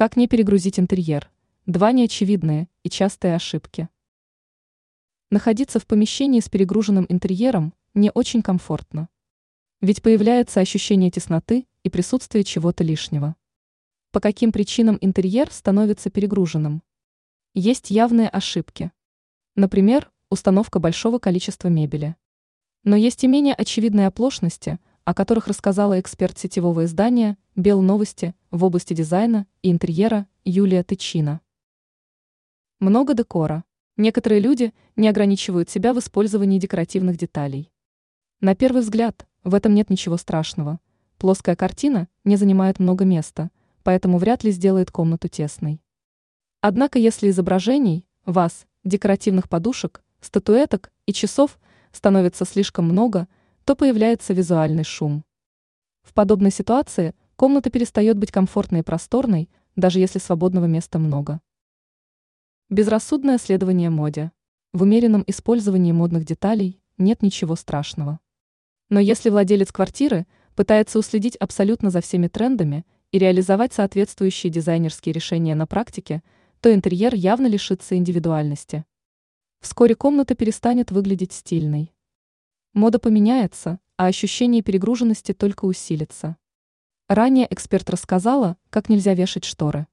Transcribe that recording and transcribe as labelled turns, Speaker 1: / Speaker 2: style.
Speaker 1: Как не перегрузить интерьер? Два неочевидные и частые ошибки. Находиться в помещении с перегруженным интерьером не очень комфортно. Ведь появляется ощущение тесноты и присутствие чего-то лишнего. По каким причинам интерьер становится перегруженным? Есть явные ошибки. Например, установка большого количества мебели. Но есть и менее очевидные оплошности, о которых рассказала эксперт сетевого издания «Бел новости» в области дизайна и интерьера Юлия Тычина. Много декора. Некоторые люди не ограничивают себя в использовании декоративных деталей. На первый взгляд, в этом нет ничего страшного. Плоская картина не занимает много места, поэтому вряд ли сделает комнату тесной. Однако если изображений, ваз, декоративных подушек, статуэток и часов становится слишком много, то появляется визуальный шум. В подобной ситуации комната перестает быть комфортной и просторной, даже если свободного места много. Безрассудное следование моде. В умеренном использовании модных деталей нет ничего страшного. Но если владелец квартиры пытается уследить абсолютно за всеми трендами и реализовать соответствующие дизайнерские решения на практике, то интерьер явно лишится индивидуальности. Вскоре комната перестанет выглядеть стильной. Мода поменяется, а ощущение перегруженности только усилится. Ранее эксперт рассказала, как нельзя вешать шторы.